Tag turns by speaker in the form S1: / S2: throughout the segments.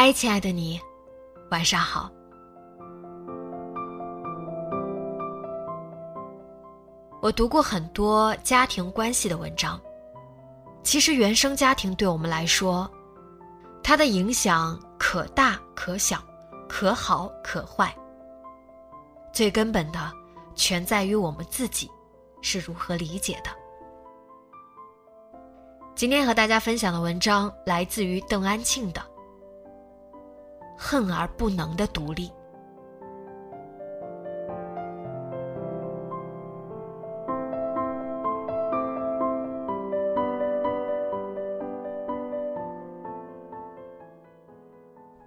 S1: 嗨，亲爱的你，晚上好。我读过很多家庭关系的文章，其实原生家庭对我们来说，它的影响可大可小，可好可坏。最根本的，全在于我们自己是如何理解的。今天和大家分享的文章来自于邓安庆的。恨而不能的独立。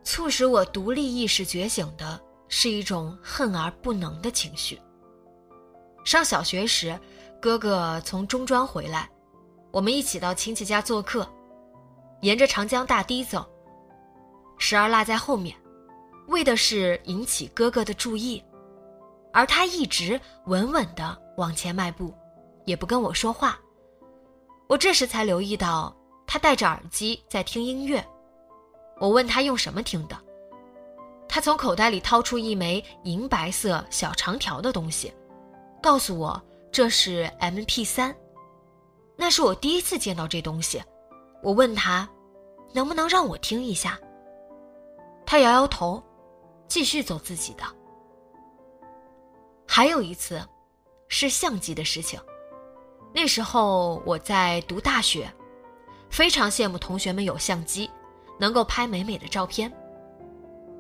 S1: 促使我独立意识觉醒的是一种恨而不能的情绪。上小学时，哥哥从中专回来，我们一起到亲戚家做客，沿着长江大堤走。时而落在后面，为的是引起哥哥的注意，而他一直稳稳地往前迈步，也不跟我说话。我这时才留意到他戴着耳机在听音乐。我问他用什么听的，他从口袋里掏出一枚银白色小长条的东西，告诉我这是 M P 三。那是我第一次见到这东西。我问他，能不能让我听一下？他摇摇头，继续走自己的。还有一次，是相机的事情。那时候我在读大学，非常羡慕同学们有相机，能够拍美美的照片。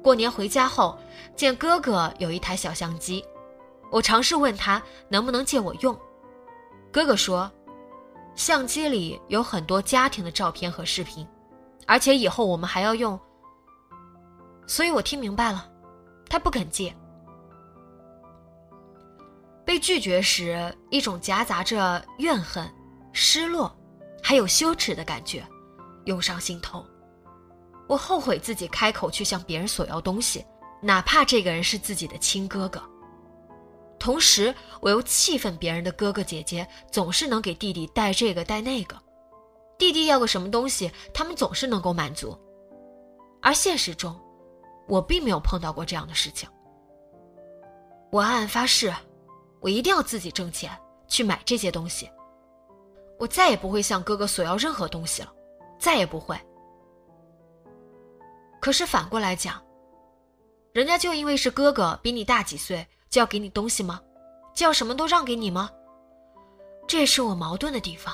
S1: 过年回家后，见哥哥有一台小相机，我尝试问他能不能借我用。哥哥说，相机里有很多家庭的照片和视频，而且以后我们还要用。所以我听明白了，他不肯借。被拒绝时，一种夹杂着怨恨、失落，还有羞耻的感觉涌上心头。我后悔自己开口去向别人索要东西，哪怕这个人是自己的亲哥哥。同时，我又气愤别人的哥哥姐姐总是能给弟弟带这个带那个，弟弟要个什么东西，他们总是能够满足，而现实中。我并没有碰到过这样的事情。我暗暗发誓，我一定要自己挣钱去买这些东西。我再也不会向哥哥索要任何东西了，再也不会。可是反过来讲，人家就因为是哥哥比你大几岁，就要给你东西吗？就要什么都让给你吗？这也是我矛盾的地方。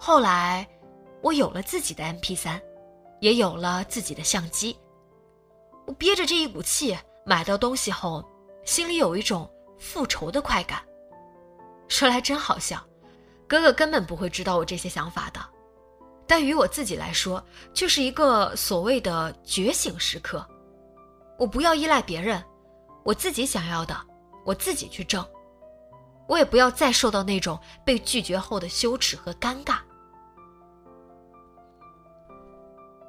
S1: 后来，我有了自己的 M P 三。也有了自己的相机，我憋着这一股气买到东西后，心里有一种复仇的快感。说来真好笑，哥哥根本不会知道我这些想法的，但于我自己来说，就是一个所谓的觉醒时刻。我不要依赖别人，我自己想要的，我自己去挣。我也不要再受到那种被拒绝后的羞耻和尴尬。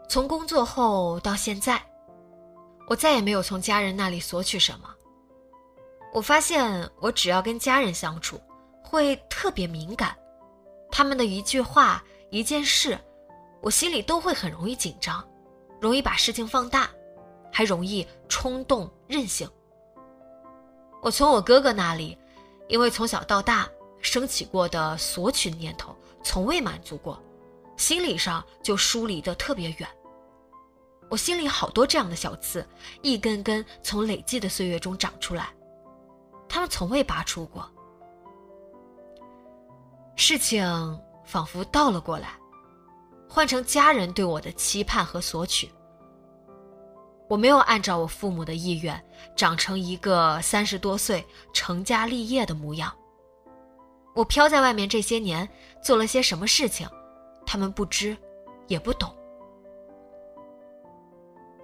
S1: 从工作后到现在，我再也没有从家人那里索取什么。我发现，我只要跟家人相处，会特别敏感，他们的一句话、一件事，我心里都会很容易紧张，容易把事情放大，还容易冲动任性。我从我哥哥那里，因为从小到大升起过的索取念头从未满足过。心理上就疏离的特别远。我心里好多这样的小刺，一根根从累积的岁月中长出来，他们从未拔出过。事情仿佛倒了过来，换成家人对我的期盼和索取。我没有按照我父母的意愿，长成一个三十多岁成家立业的模样。我飘在外面这些年，做了些什么事情，他们不知，也不懂。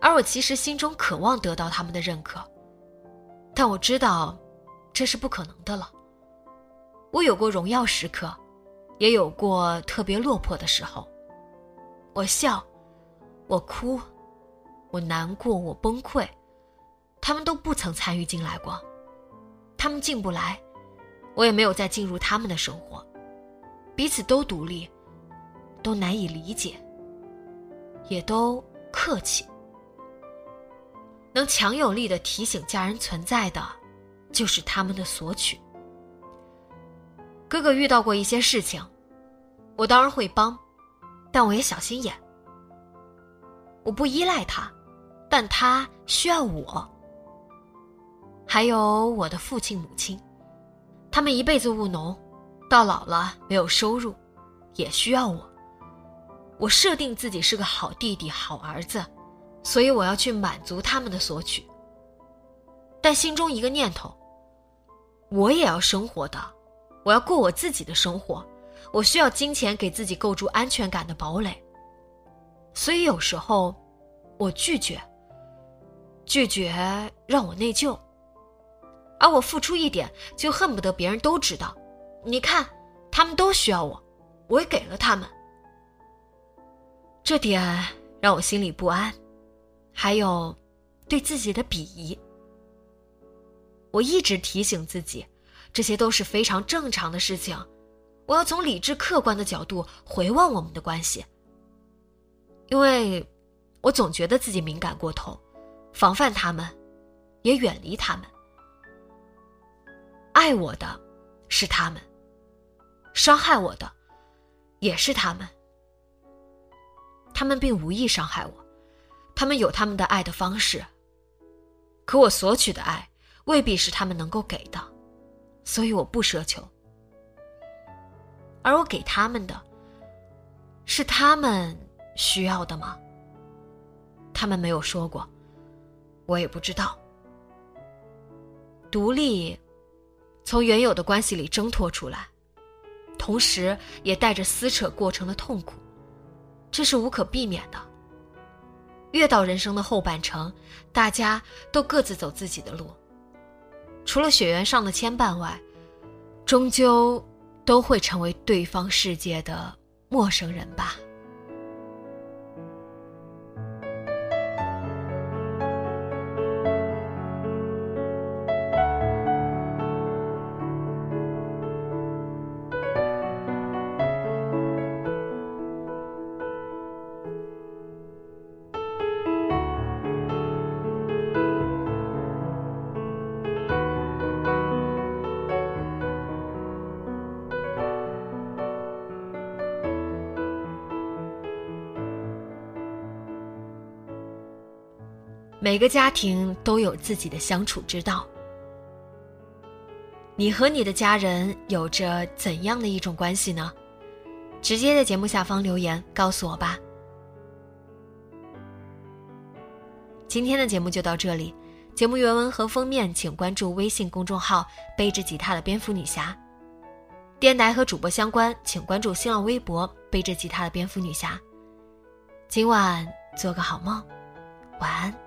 S1: 而我其实心中渴望得到他们的认可，但我知道，这是不可能的了。我有过荣耀时刻，也有过特别落魄的时候。我笑，我哭。我难过，我崩溃，他们都不曾参与进来过，他们进不来，我也没有再进入他们的生活，彼此都独立，都难以理解，也都客气。能强有力的提醒家人存在的，就是他们的索取。哥哥遇到过一些事情，我当然会帮，但我也小心眼，我不依赖他。但他需要我，还有我的父亲母亲，他们一辈子务农，到老了没有收入，也需要我。我设定自己是个好弟弟、好儿子，所以我要去满足他们的索取。但心中一个念头：我也要生活的，我要过我自己的生活，我需要金钱给自己构筑安全感的堡垒。所以有时候，我拒绝。拒绝让我内疚，而我付出一点就恨不得别人都知道。你看，他们都需要我，我也给了他们。这点让我心里不安，还有对自己的鄙夷。我一直提醒自己，这些都是非常正常的事情。我要从理智客观的角度回望我们的关系，因为我总觉得自己敏感过头。防范他们，也远离他们。爱我的，是他们；伤害我的，也是他们。他们并无意伤害我，他们有他们的爱的方式。可我索取的爱，未必是他们能够给的，所以我不奢求。而我给他们的，是他们需要的吗？他们没有说过。我也不知道，独立，从原有的关系里挣脱出来，同时也带着撕扯过程的痛苦，这是无可避免的。越到人生的后半程，大家都各自走自己的路，除了血缘上的牵绊外，终究都会成为对方世界的陌生人吧。每个家庭都有自己的相处之道。你和你的家人有着怎样的一种关系呢？直接在节目下方留言告诉我吧。今天的节目就到这里，节目原文和封面请关注微信公众号“背着吉他的蝙蝠女侠”，电台和主播相关请关注新浪微博“背着吉他的蝙蝠女侠”。今晚做个好梦，晚安。